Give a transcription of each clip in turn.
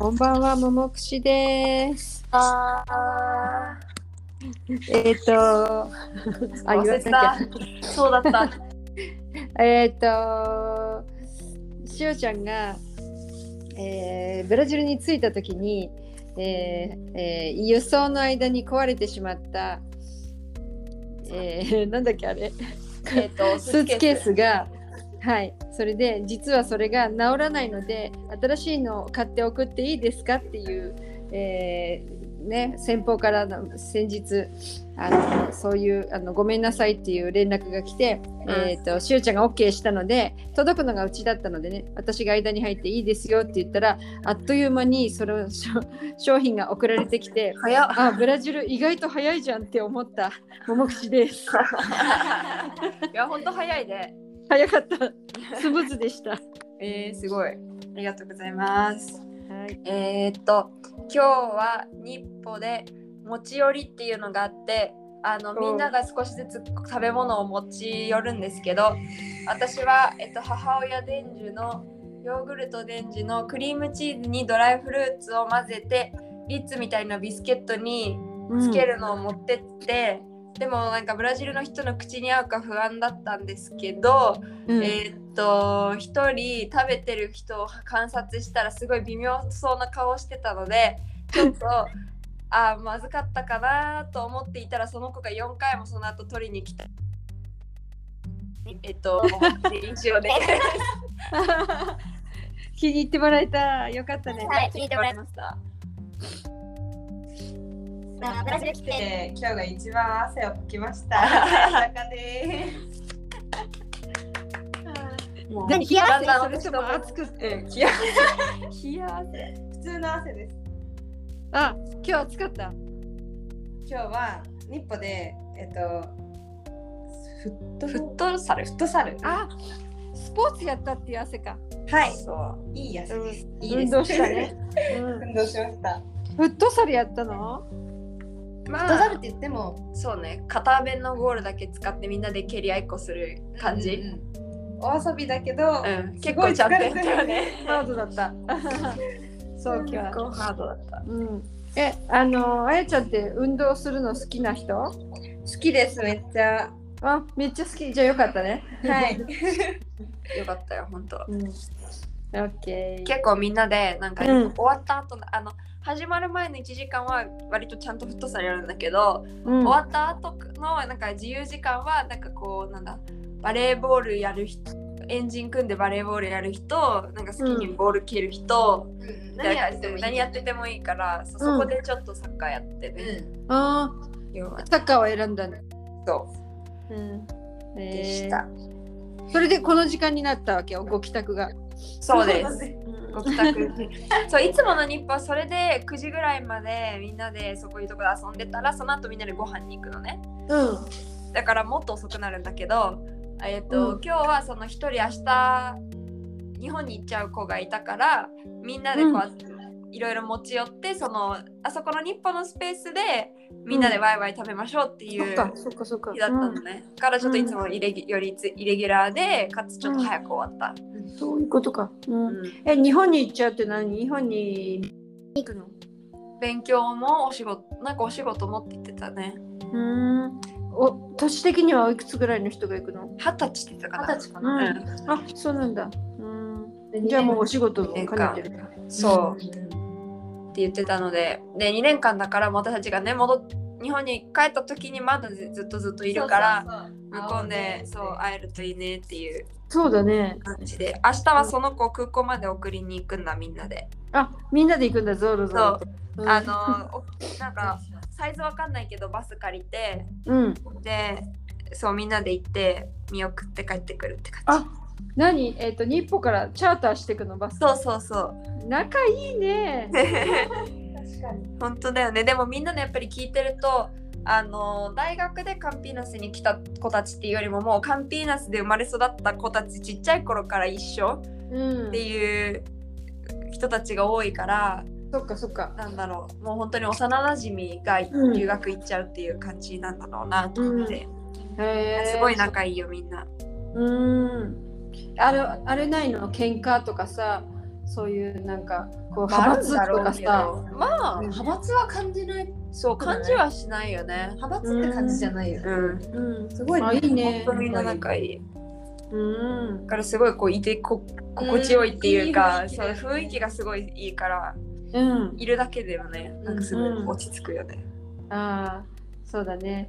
こんばんは、ももくしです。あえっ、と、あ、言わ忘れてなきゃた。そうだった。えっと、しおちゃんが、えーブラジルに着いた時に、えーえー輸送の間に壊れてしまった、えーなんだっけあれ、えっと、スーツケースが、はい、それで実はそれが治らないので新しいのを買って送っていいですかっていう、えーね、先方からの先日あのそういうあのごめんなさいっていう連絡が来て、えー、としおちゃんが OK したので届くのがうちだったのでね私が間に入っていいですよって言ったらあっという間にその商商品が送られてきて早っ。あブラジル意外と早いじゃんって思った桃口です。いや、ほんと早いね。早かったスムーズでした。えー、すごい。ありがとうございます。はいえー、っと、今日は日歩で持ち寄りっていうのがあって、あのみんなが少しずつ食べ物を持ち寄るんですけど、私は、えっと、母親伝授のヨーグルト伝授のクリームチーズにドライフルーツを混ぜて、リッツみたいなビスケットにつけるのを持ってって、でもなんかブラジルの人の口に合うか不安だったんですけど、うんえーっと一人食べてる人を観察したらすごい微妙そうな顔してたのでちょっと あーまずかったかなと思っていたらその子が4回もその後取りに来た。えっと、印象で。気に入ってもらえたよかったね。はい、聞いてもらいまました。す。ブラジル来て、で今日が一番汗をかきました。中でもう何冷やだんだん汗それとも熱くて。うん冷や 冷や汗。普通の汗です。あ、今日暑かった？今日は日歩でえっとフットフットサルフットサル。あ、スポーツやったっていう汗か。はい。そういい汗です。いいです運動したね。うん運動しました。フットサルやったの？フまあットサルって言ってもそうね片弁のゴールだけ使ってみんなで蹴り合いっこする感じ、うんうんお遊びだけど、うん、結構ちゃったよね。ハードだった。そう結か。構ハードだった。うん。え、あのあやちゃんって運動するの好きな人？好きですめっちゃ。あ、めっちゃ好き。じゃあよかったね。はい。よかったよ、本当。うん。オッケー。結構みんなでなんか、うん。終わった後のあの始まる前の1時間は割とちゃんとフットサルやるんだけど、うん。終わった後のなんか自由時間はなんかこうなんだバレーボールやる人エンジン組んでバレーボールやる人なんか好きにボール蹴る人、何やっててもいい。何やっててもいいからそそこでちょっとサッカーやってね、うあ要は。ー、サッカーを選んだね。そう。ん。うででした、それでこの時間になったわけよ、ご帰宅が。そうです。ねご帰宅。そういつもの日本はそれで9時ぐらいまでみんなでそこいうとこで遊んでたらその後みんなでご飯に行くのね。うん。だからもっと遅くなるんだけど、えっとうん。今日はその一人明日日本に行っちゃう子がいたからみんなでこう、いろいろ持ち寄ってそのあそこの日本のスペースでみんなでワイワイ食べましょうっていうそっか、そっか、そっか。日だったのね、だからちょっといつもイレギよりつイレギュラーでかつちょっと早く終わった、うんそういうことか。うん。うん。え、日本に行っちゃうって何？日本に。行くの？勉強もお仕事なんかお仕事もって言ってたね。うん。お、年的にはおいくつぐらいの人が行くの？二十歳って言ってたかな。二十歳かうな。ん。あ、そうなんだ。うん。でじゃあもうお仕事も兼ねてる。そう、って言ってたのでで2年間だから私たちがね戻っ日本に帰った時にまだずずっとずっといるから向こうでそう会えるといいねっていうそうだね。感じで。明日はその子を空港まで送りに行くんだみんなで、あ、みんなで行くんだ、ゾロゾロと。う。ん。あのおなんかサイズわかんないけどバス借りてうん。でそうみんなで行って見送って帰ってくるって感あ、何？えっ、と、日本からチャーターしてくのバス？じそうそうそう仲いいね。確かに。本当だよねでもみんなのやっぱり聞いてるとあの大学でカンピーナスに来た子たちっていうよりももうカンピーナスで生まれ育った子たちちっちゃい頃から一緒うんって。いう人たちが多いからそっかそっか。なんだろうもう本当に幼なじみがうん留学行っちゃうっていう感じなんだろうなと思って、へーすごい仲いいよみんな。うん。あれあれないの喧嘩とかさそういうなんかこうまあ派閥とかさ、まあ派閥は感じない。そう感じはしないよね。派閥って感じじゃないよね。うん。うん、すごいあいいね。みんな仲いい。うん。だからすごいこういてこ心地よいっていうか、うん。いいそう雰囲気がすごいいいからうん、いるだけでもねなんかすごいうん。落ち着くよね、ああそうだね。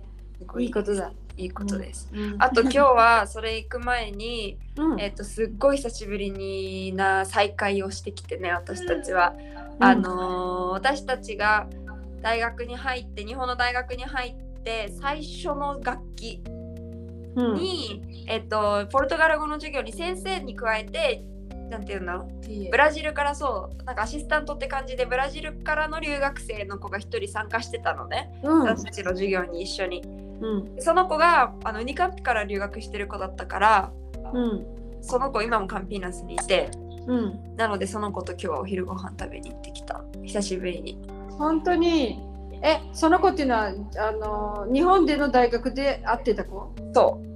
いいことだ、いいことです、うん、あと今日はそれ行く前に、うん。えっとすっごい久しぶりにな再会をしてきてね私たちは、うん。あのー私たちが大学に入って日本の大学に入って最初の楽器うん。に、えっとポルトガル語の授業に先生に加えてなんていうんだろう。ブラジルからそうなんかアシスタントって感じでブラジルからの留学生の子が一人参加してたのね、うん。私たちの授業に一緒にうん。その子があのウニカンピから留学してる子だったからうん。その子今もカンピーナスにいてうん。なのでその子と今日はお昼ご飯食べに行ってきた。久しぶりに。本当に？えその子っていうのはあの日本での大学で会ってた子？そう。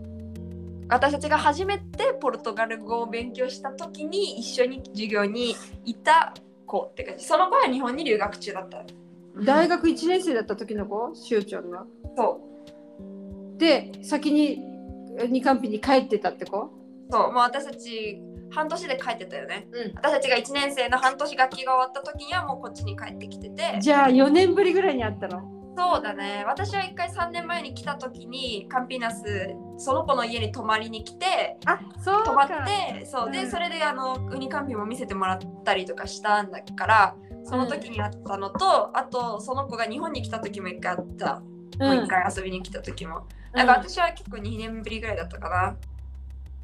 私たちが初めてポルトガル語を勉強した時に一緒に授業にいた子って感じ。その子は日本に留学中だった。大学1年生だった時の子？しゅうちゃんがそうで先にえ二カンピに帰ってたって子？そうもう私たち半年で帰ってたよね。うん。私たちが1年生の半年学期が終わった時にはもうこっちに帰ってきてて。じゃあ4年ぶりぐらいに会ったの？そうだね。私は一回3年前に来た時にカンピーナスその子の家に泊まりに来てあそう泊まってそう。で、うん。それであのウニカンピも見せてもらったりとかしたんだからその時にあったのと、あとその子が日本に来た時も一回あった、もう一回遊びに来た時も。なんか私は結構2年ぶりぐらいだったかな。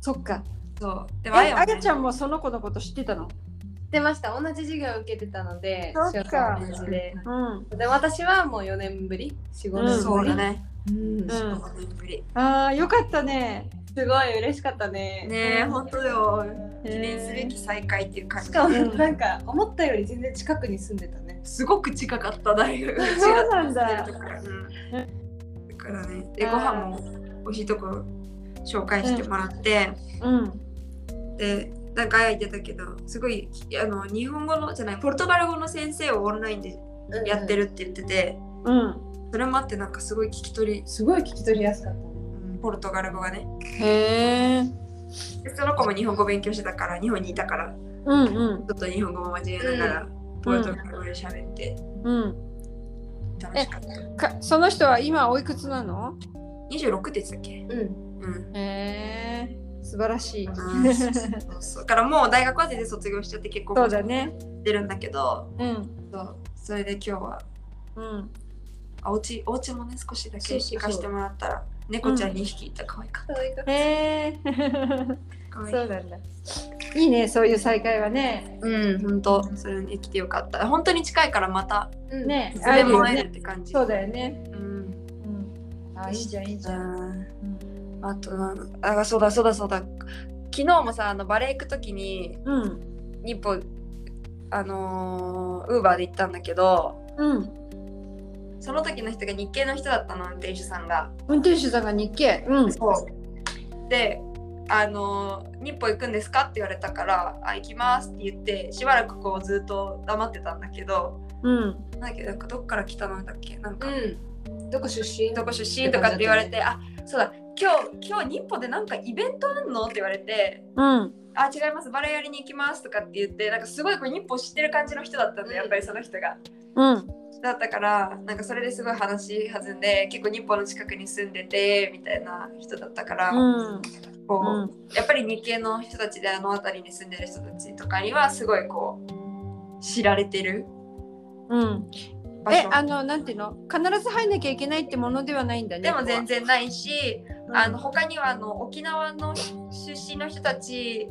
そっか。そう。でえもあやはね。あやちゃんもその子のこと知ってたの？出ました。同じ授業を受けてたので、そっか。で。うん。で私はもう4年ぶり ?4、5うん年ぶり。そうだ。ね、うん。うん4年ぶり。ああよかったね。すごい嬉しかったね。ねえ、本当だよ。記念すべき再会っていう感じ。しかもうんなんか思ったより全然近くに住んでたね。すごく近かった大学がそうなんだ。だからねでご飯も美味しいところ紹介してもらって、うん。でなんかあや言ってたけどすごいあの日本語のじゃないポルトガル語の先生をオンラインでやってる。るって言ってて、うん。それもあってなんかすごい聞き取り、すごい聞き取りやすかった。ね。うんポルトガル語がね。へえでその子も日本語勉強してたから日本にいたからうんうん。ちょっと日本語も交えながら、ポルトガル語で喋ってうん。楽しかった、かその人は今おいくつなの？26って言っけ？うん。うん。へえ素晴らしい。うん。そうそう。だからもう大学は全然卒業しちゃって結構そうだね。してるんだけどうん。そうそれで今日はうん。あお家お家もね少しだけ行かしてもらったら猫ちゃん2匹いた可愛かった、可愛かった。へえ。可愛いそうなんだいいねそういう再会はね。うん本当それに来てよかった。本当に近いからまたうん。ねいつでも会えねるって感じ。そうだよね。うん。うん。あいいじゃんいいじゃん。うん。あとなんあそうだそうだそうだ。昨日もさあのバレー行く時にうん。日本あのウーバーで行ったんだけどうんその時の人が日系の人だったの運転手さんが。運転手さんが日系？うん。そう。であの日本行くんですか？って言われたからあ行きますって言ってしばらくこうずっと黙ってたんだけどうん。なんだっけなんかどっから来たのだっけ？なんか、うん。どこ出身？どこ出身とかって言われて、あそうだ。今日今日日本でなんかイベントあんの？って言われてうん。あ違います。バレエやりに行きますとかって言ってなんかすごいこう日本知ってる感じの人だったんだよやっぱりその人が。うん。だったからなんかそれですごい話弾んで結構日本の近くに住んでてみたいな人だったから、うんこううん。やっぱり日系の人たちであの辺りに住んでる人たちとかにはすごいこう知られてるうん。えあのなんていうの？必ず入んなきゃいけないってものではないんだねでも全然ないし、うん。あの他にはあの沖縄の出身の人たち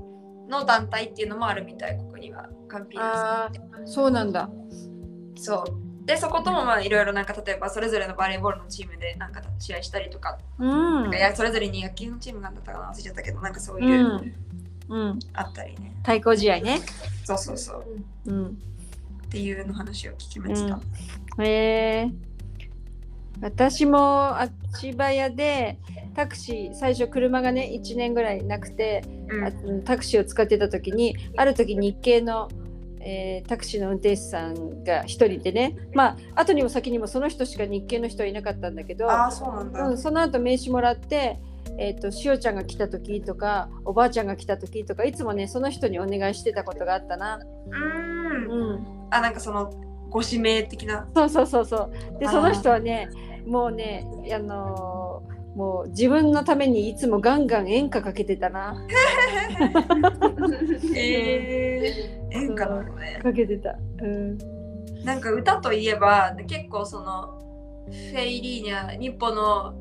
の団体っていうのもあるみたいここには。カンピーナそうなんだ。スそうでそこともまあいろいろなんか例えばそれぞれのバレーボールのチームでなんか試合したりとか、うん。いやそれぞれに野球のチームがあったかな忘れちゃったけどなんかそうういう、ん。うん。あったりね。対抗試合ね。そうそうそう。うん。っていうの話を聞きました、へえ。私も足早でタクシー最初車がね1年ぐらいなくて、うん。あタクシーを使ってた時にある時日系のえータクシーの運転手さんが一人でねまあ後にも先にもその人しか日系の人はいなかったんだけど、そうなんだ。うん、その後名刺もらって、えー、としおちゃんが来た時とかおばあちゃんが来た時とかいつもねその人にお願いしてたことがあったな。うーん。うん、あ、なんかその、ご指名的な。そうそうそうそうでその人はねもうねあのーもう自分のためにいつもガンガン演歌かけてたな。えー、演歌なのね。かけてた、うん、なんか歌といえば結構そのフェイリーニャ日本の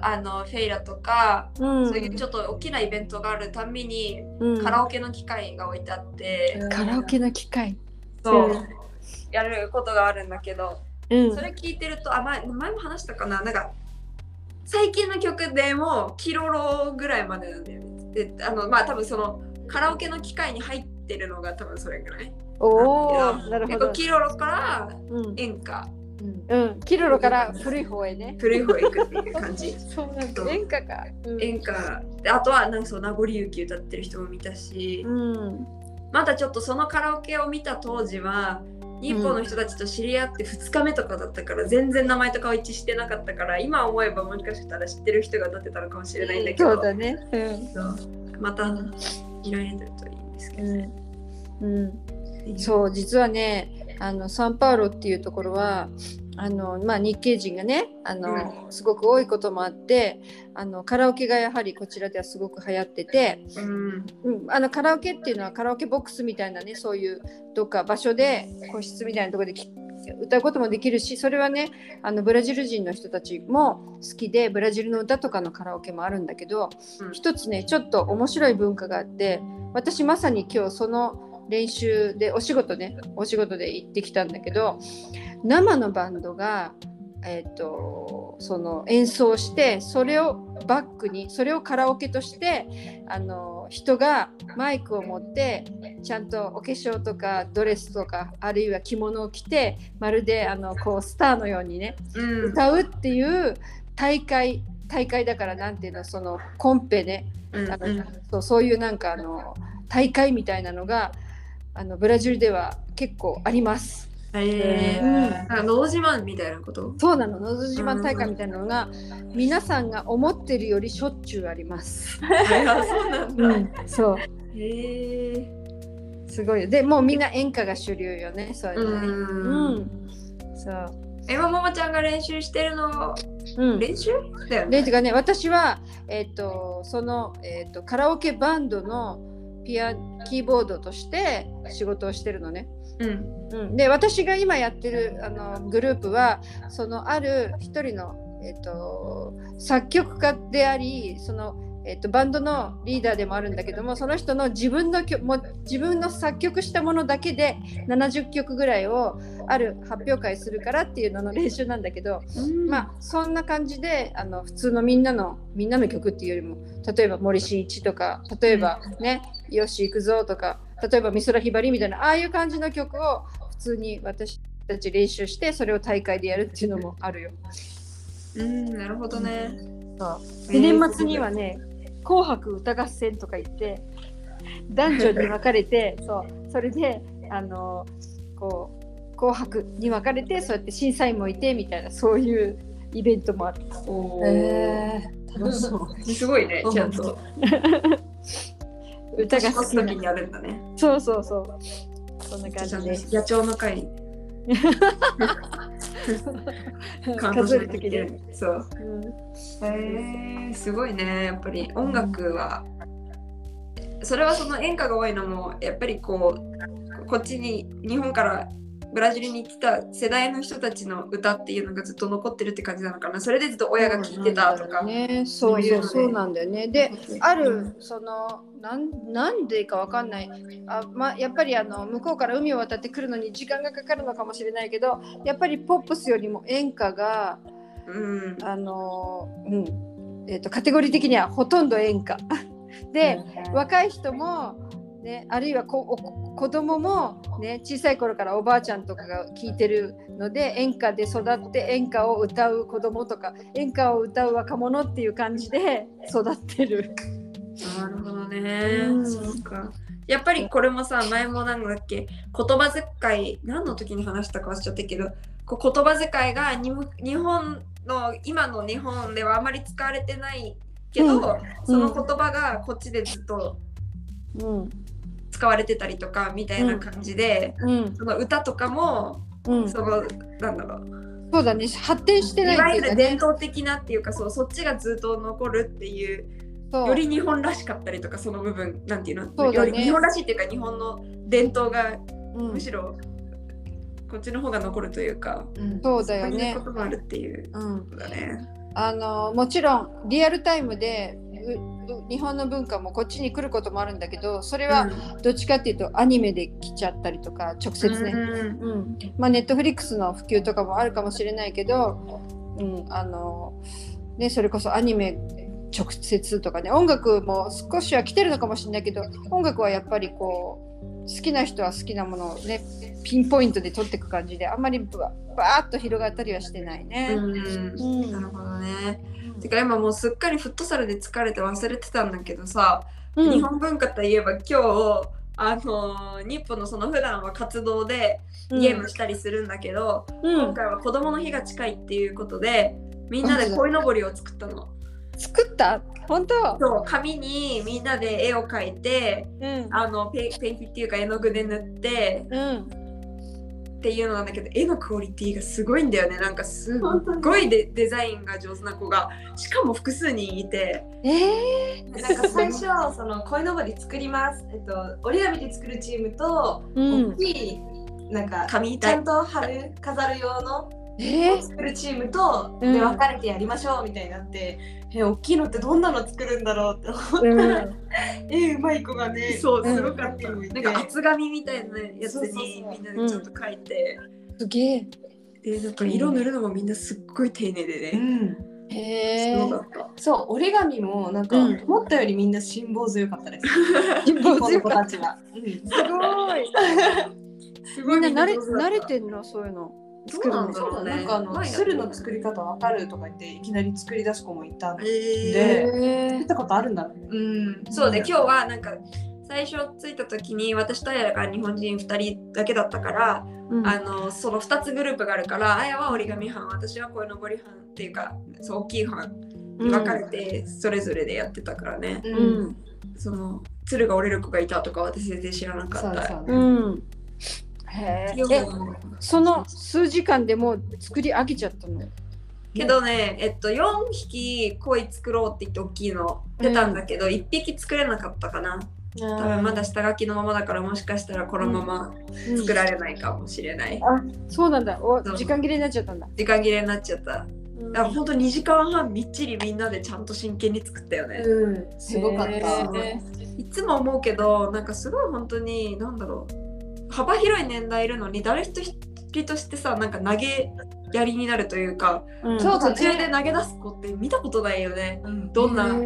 あのフェイラとか、うん。そういうちょっと大きなイベントがあるたびにうん。カラオケの機械が置いてあって、カラオケの機械そう、うん。やることがあるんだけど。うん。それ聞いてるとあ前前も話したかな。なんか最近の曲でもキロロぐらいまでなんだよね。であのまあ多分そのカラオケの機械に入ってるのが多分それぐらい。おおなるほど。キロロからうん演歌。うん、キロロから古い方へね。古い方へ行くっていう感じ。そうなんだ。演歌か、うん。演歌。であとはなんかそう名残雪歌ってる人も見たし、うん。まだちょっとそのカラオケを見た当時は日本の人たちと知り合って2日目とかだったから全然名前とかは一致してなかったから今思えばもしかしたら知ってる人が立ってたのかもしれないんだけど。そうだね。う。んまたいられてるといいんですけど、ね。うん。うん、そう実はねあのサンパウロっていうところはあの、まあ、日系人がねあの、すごく多いこともあってあのカラオケがやはりこちらではすごく流行ってて、うん。うん、あのカラオケっていうのはカラオケボックスみたいなねそういうどっか場所で個室みたいなところでき歌うこともできるしそれはねあのブラジル人の人たちも好きでブラジルの歌とかのカラオケもあるんだけど、うん。一つねちょっと面白い文化があって私まさに今日その練習でお仕事ねお仕事で行ってきたんだけど生のバンドが、えー、とその演奏してそれをバックにそれをカラオケとしてあの人がマイクを持ってちゃんとお化粧とかドレスとかあるいは着物を着てまるであのこうスターのようにねうん。歌うっていう大会大会だからなんていうのそのコンペねうんあのそうそういうなんかあの大会みたいなのがあのブラジルでは結構あります。えー。うん。なんかのど自慢みたいなこと？そうなの、のど自慢大会みたいなのが皆さんが思ってるよりしょっちゅうあります。あそうなんだ、うん、そう、へえすごいよ。でもうみんな演歌が主流よね、そういうのね。ううん。ん、そう。えママちゃんが練習してるの？うん、練習だよね。でてかね私は、えっとその、えっとカラオケバンドのピアキーボードとして仕事をしてるのね。うん。うん、で私が今やってるあのグループはそのある一人の、えっと作曲家でありその、えっとバンドのリーダーでもあるんだけどもその人の自分の曲も自分の作曲したものだけで70曲ぐらいをある発表会するからっていうのの練習なんだけど、まあそんな感じであの普通のみんなのみんなの曲っていうよりも例えば森進一とか例えばね「よし行くぞ」とか例えば美空ひばりみたいなああいう感じの曲を普通に私たち練習してそれを大会でやるっていうのもあるよ。うんなるほどねで年末にはね「紅白歌合戦」とか言って男女に分かれて そうそれであのこう紅白に分かれてそうやって審査員もいてみたいなそういうイベントもある。おーえー、楽しそう。すごいねちゃんと 歌が好きな。時にやるんだね。そうそうそう。そんな感じで。野鳥の会。数えるときで。そう。うんへえすごいね。やっぱり音楽は。それはその演歌が多いのもやっぱりこうこっちに日本からブラジルに来た世代の人たちの歌っていうのがずっと残ってるって感じなのかな。それでずっと親が聴いてたとか、ね、そういうそうなんだよね。で、あるそのなんなんでかわかんない。あ、まあ、やっぱりあの向こうから海を渡ってくるのに時間がかかるのかもしれないけどやっぱりポップスよりも演歌がうん。あの、うん。えー、とカテゴリー的にはほとんど演歌。で、若い人も、ね、あるいはこお子供も、ね、小さい頃からおばあちゃんとかが聴いてるので演歌で育って演歌を歌う子供とか演歌を歌う若者っていう感じで育ってる。なるほどね。うん。そうか。やっぱりこれもさ、前もなんだっけ、言葉遣い、何の時に話したか忘れちゃったけど、こう言葉遣いがに日本の、今の日本ではあまり使われてないけど、うん。その言葉がこっちでずっとうん使われてたりとかみたいな感じで、うん。その歌とかも、うん。その、なんだろう、そうだね。発展してないいわゆるっていうかね。伝統的なっていうか、そうそっちがずっと残るっていうより日本らしかったりとかその部分。なんていうの？そうだね。より日本らしいっていうか日本の伝統がうん。むしろこっちの方が残るというか、うんそうだよね。こともあるっていう。うん。あのもちろんリアルタイムでうう日本の文化もこっちに来ることもあるんだけどそれはどっちかっていうとアニメで来ちゃったりとか直接ね、うんうんまあ、ネットフリックスの普及とかもあるかもしれないけど、うんあのね、それこそアニメ直接とかね音楽も少しは来てるのかもしれないけど音楽はやっぱりこう好きな人は好きなものをねピンポイントで取っていく感じであんまりババーッと広がったりはしてないね。うん。うん。なるほどね。てか今もうすっかりフットサルで疲れて忘れてたんだけどさ、うん。日本文化といえば今日あの日本のその普段は活動でゲームしたりするんだけど、うん。今回は子供の日が近いっていうことでみんなで鯉のぼりを作ったの。作った？本当？そう紙にみんなで絵を描いてうん。あのペペンキっていうか絵の具で塗ってうんっていうのなんだけど絵のクオリティがすごいんだよね。なんかすっごいデデザインが上手な子がしかも複数人いて。えー。なんか最初その鯉のぼり作ります。えっと折り紙で作るチームと、うん。大きいなんか紙ちゃんと貼る飾る用のえー。作るチームと、うん。で分かれてやりましょうみたいになって、え大きいのってどんなの作るんだろうって思って、うん。えうまい子がねそううんすごかった、うんなんか厚紙みたいなやつにみんなでちょっと描いて、すげえ。でなんか色塗るのもみんなすっごい丁寧でね、うん。へえ。そうだ。った。そう折り紙もなんか、うん。思ったよりみんな辛抱強かったです。辛抱強かの子たすごい。すごい。みんな慣れ 慣れてんの？そういうの。どうなんだろうね。なんかあの前鶴の作り方わかるとか言っていきなり作り出す子もいたんでえー。見たことあるんだろうね。うん、そうで今日はなんか最初着いた時に私とあやが日本人2人だけだったから、うん。あのその2つグループがあるからあやは折り紙班私は鯉のぼり班っていうかそう大きい班に分かれてそれぞれでやってたからね、ううん。その鶴が折れる子がいたとか私全然知らなかった。そううん。へえ。その数時間でもう作り上げちゃったの？けどね、えっと、4匹鯉作ろうって言って大きいの。出たんだけど、1匹作れなかったかな。多分まだ下書きのままだからもしかしたらこのまま作られないかもしれない、そうなんだ。お時間切れになっちゃったんだ。時間切れになっちゃった。だからほんと2時間半みっちりみんなでちゃんと真剣に作ったよね、うん。すごかった、いつも思うけどなんかすごい本当になんだろう幅広い年代いるのに誰一人としてさなんか投げやりになるというか、うん。途中で投げ出す子って見たことないよね。うん。どんなム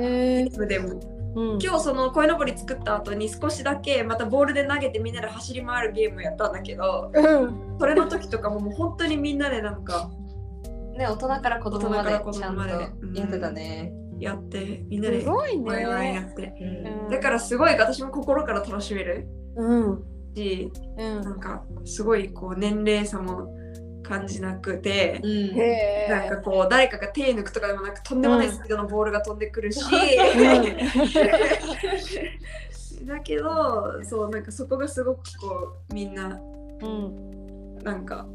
でも。うん。今日その鯉のぼり作った後に少しだけまたボールで投げてみんなで走り回るゲームやったんだけどうん。それの時とかももう本当にみんなでなんかね大人から子供までちゃん。とやってたね、やってみんなですごいワイワイやね。って。うん。だからすごい私も心から楽しめる。うん。しうん。なんかすごいこう年齢差も感じなくてうん。なんかこう誰かが手抜くとかでもなくとんでもないスピードのボールが飛んでくるし、だけどそうなんかそこがすごくこうみんなうん。なんか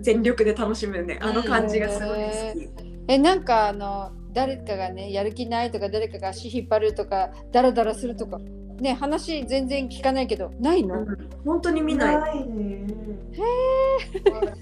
全力で楽しむねあの感じがすごい好き。えなんかあの誰かがねやる気ないとか誰かが足引っ張るとかダラダラするとかね話全然聞かないけどないの、本当に見ない。ないね。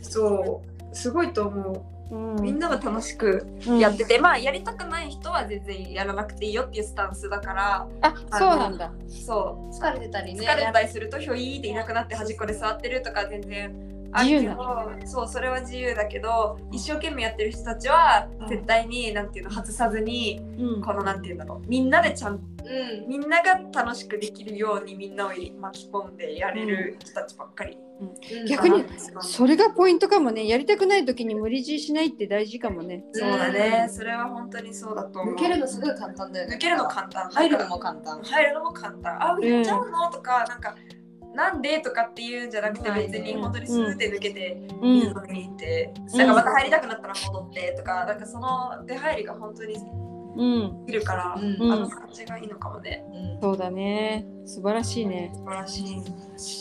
そう。すごいと思う。ん。う。みんなが楽しくうん。やってて、まあやりたくない人は全然やらなくていいよっていうスタンスだから、あそうなんだ。そう。疲れてたりね。疲れたりするとひょいーっていなくなって端っこで座ってるとか全然自由どそうそれは自由だけど一生懸命やってる人たちはうん。絶対になんていうの外さずにうん。このなんていうんだろうみんなでちゃんうん。みんなが楽しくできるようにみんなを巻き込んでやれる人たちばっかり。逆にかなそれがポイントかもね。やりたくない時に無理強いしないって大事かもね。そうだね、それは本当にそうだと思う。抜けるのすごい簡単だよね。抜けるの簡単。入るのも簡単。入るのも簡単。あ、やっちゃうの？とか、なんか、なんで？とかっていうんじゃなくて、別にうん本当にスーで抜けて、うん。水飲みに行って、なんかまた入りたくなったら戻ってとか、なんかその出入りが本当にうん。いるから、うん。あの感じがいいのかもね。そうだね。素晴らしいね。素晴らしい。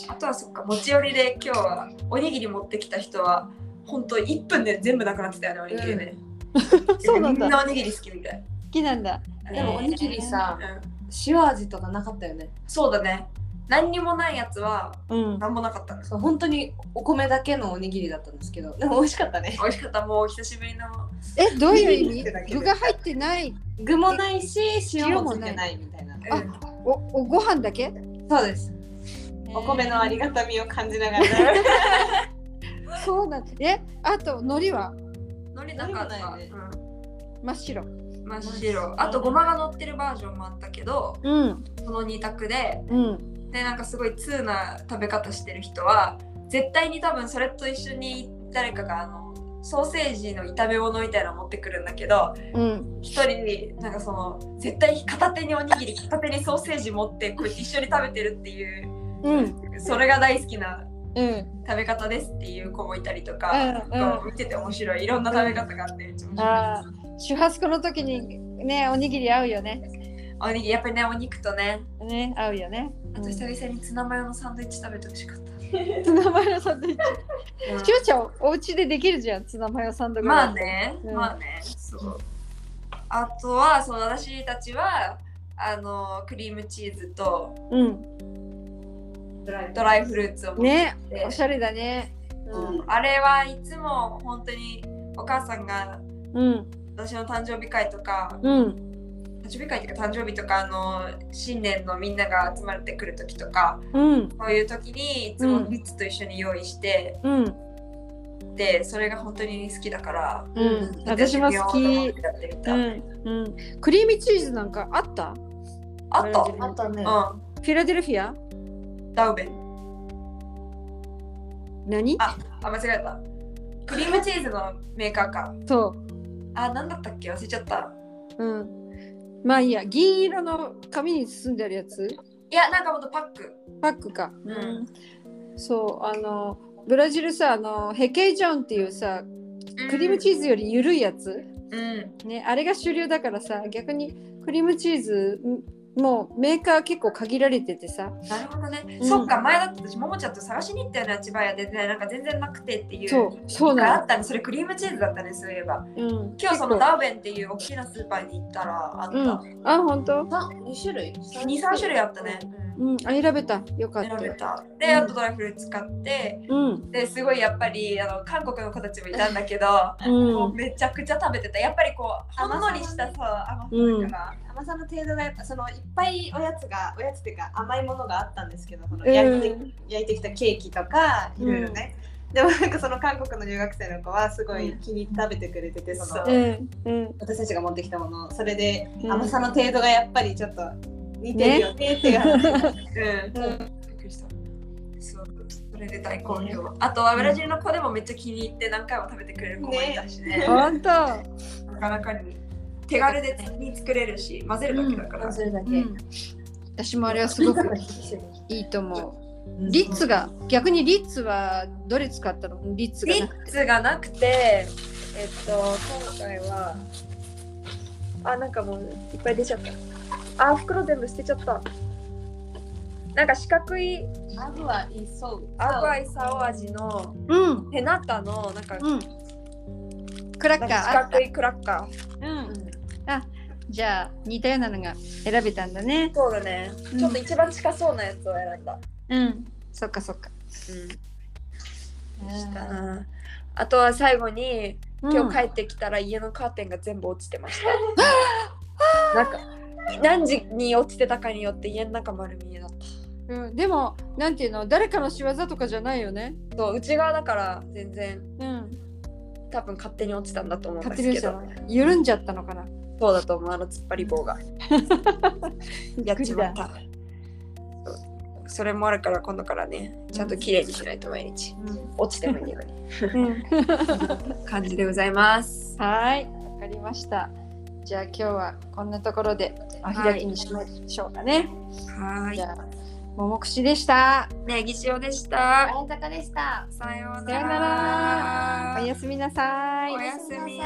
あとはそっか、持ち寄りで今日はおにぎり持ってきた人は、本当1分で全部なくなってたよね、おにぎりね。そうなんだ。みんなおにぎり好きみたい。好きなんだ。でもおにぎりさうん。塩味とかなかったよね。そうだね。何にもないやつはうん。何もなかったんです。そう本当にお米だけのおにぎりだったんですけどでも美味しかったね。美味しかった。もう久しぶりの。えどういう意味？具が入ってない。具もないし塩もないみたいな。あおおご飯だけ？そうです。お米のありがたみを感じながら。そうなんえあと海苔は？海苔なかった。海苔もないよね真っ白。うん真っ白。あとごまが乗ってるバージョンもあったけど、うん。その2択で、うんでなんかすごい通な食べ方してる人は、絶対に多分それと一緒に誰かがあのソーセージの炒め物みたいなの持ってくるんだけど、うん。一人なんかその絶対片手におにぎり片手にソーセージ持ってこう一緒に食べてるっていううん。それが大好きなうん。食べ方ですっていう子もいたりとか、うん見てて面白い。いろんな食べ方があって面白いあーシュハスコの時にねおにぎり合うよねおにぎりやっぱりねお肉とね。ね合うよね。あと久々にツナマヨのサンドイッチ食べてほしかった、ツナマヨサンドイッチ。ちゅうちゃんお家でできるじゃんツナマヨサンドぐらいまあね、うん。まあねそう。あとはその私たちはあのクリームチーズとうん。ドライドライフルーツを持ってて。おしゃれだね。うん。あれはいつも本当にお母さんがうん。私の誕生日会とかうん誕生日会っていうか誕生日とかあの新年のみんなが集まってくる時とかうん。そういう時にいつもリッツと一緒に用意して、うん。でそれが本当に好きだからうん。私も好き。やってみた、うん。うん。クリームチーズなんかあった？あった。あったね。うフィラデルフィア？んダウベン。何？ああ間違えた。クリームチーズのメーカーか。そあなんだったっけ？忘れちゃった。ううんまあいいや銀色の紙に包んであるやつ？いやなんかもっとパック。パックか。うん。そうあのブラジルさあのヘケイジョンっていうさクリームチーズより緩いやつ、うん。ね、あれが主流だからさ逆にクリームチーズんもうメーカー結構限られててさ。なるほどね、うん。そっか前だって私ももちゃんと探しに行ったよね千葉屋でねなんか全然なくてっていうそうそうがあなったねそれクリームチーズだったねそういえば。の、うん、今日そのダウベンっていう大きなスーパーに行ったらあった、うん、あ本当？2種類。23種類あったね、うんあ選べた。よかった。選べた。であとドライフルーツ買ってうん。ですごいやっぱりあの韓国の子たちもいたんだけど、うん。もうめちゃくちゃ食べてた。やっぱりこうほんのりしたさ甘さだか。ら、甘さの程度がやっぱそのいっぱいおやつがおやつっていうか甘いものがあったんですけどそのうん焼いて,、焼いてきたケーキとかいろいろね、でもなんかその韓国の留学生の子はすごい気に入って食べてくれててその私たちが持ってきたものそれでうん。甘さの程度がやっぱりちょっと似てるよねっていう話、うんうん。びっくりした。そうそれで大好評。あとはブラジルの子でもめっちゃ気に入って何回も食べてくれる子もいたしね。本当。なかなかに手軽でに作れるし混ぜるだけだから、それだけ、うん。私もあれはすごくいいと思う。リッツが逆にリッツはどれ使ったの？リッツがリッツがなくてえっと今回はあなんかもういっぱい出ちゃったあ袋全部捨てちゃった。なんか四角いアブはいそうアグアイサオ味のうん。ペナッタのなんか,、うん。クラッカー。あっか四角いクラッカー。たうん。あじゃあ似たようなのが選べたんだね。そうだね、うん。ちょっと一番近そうなやつを選んだ。うん。そっかそっか。うん。したな。あとは最後に今日帰ってきたら家のカーテンが全部落ちてました、なんか何時に落ちてたかによって家の中丸見えだった。うん、でもなんていうの誰かの仕業とかじゃないよね。そう内側だから全然うん、多分勝手に落ちたんだと思うん勝ですけど。緩んじゃったのかな。そうだと思うあの突っ張り棒が。やっちまった。それもあるから今度からねちゃんと綺麗にしないと毎日。落ちてもいいように。うん、感じでございます。はい、わかりました。じゃあ今日はこんなところでお開きにしましょうかね。はじゃあ、ももくしでした。ねぎしおでしたあやたかでした。さようなら。おやすみなさい。おやすみ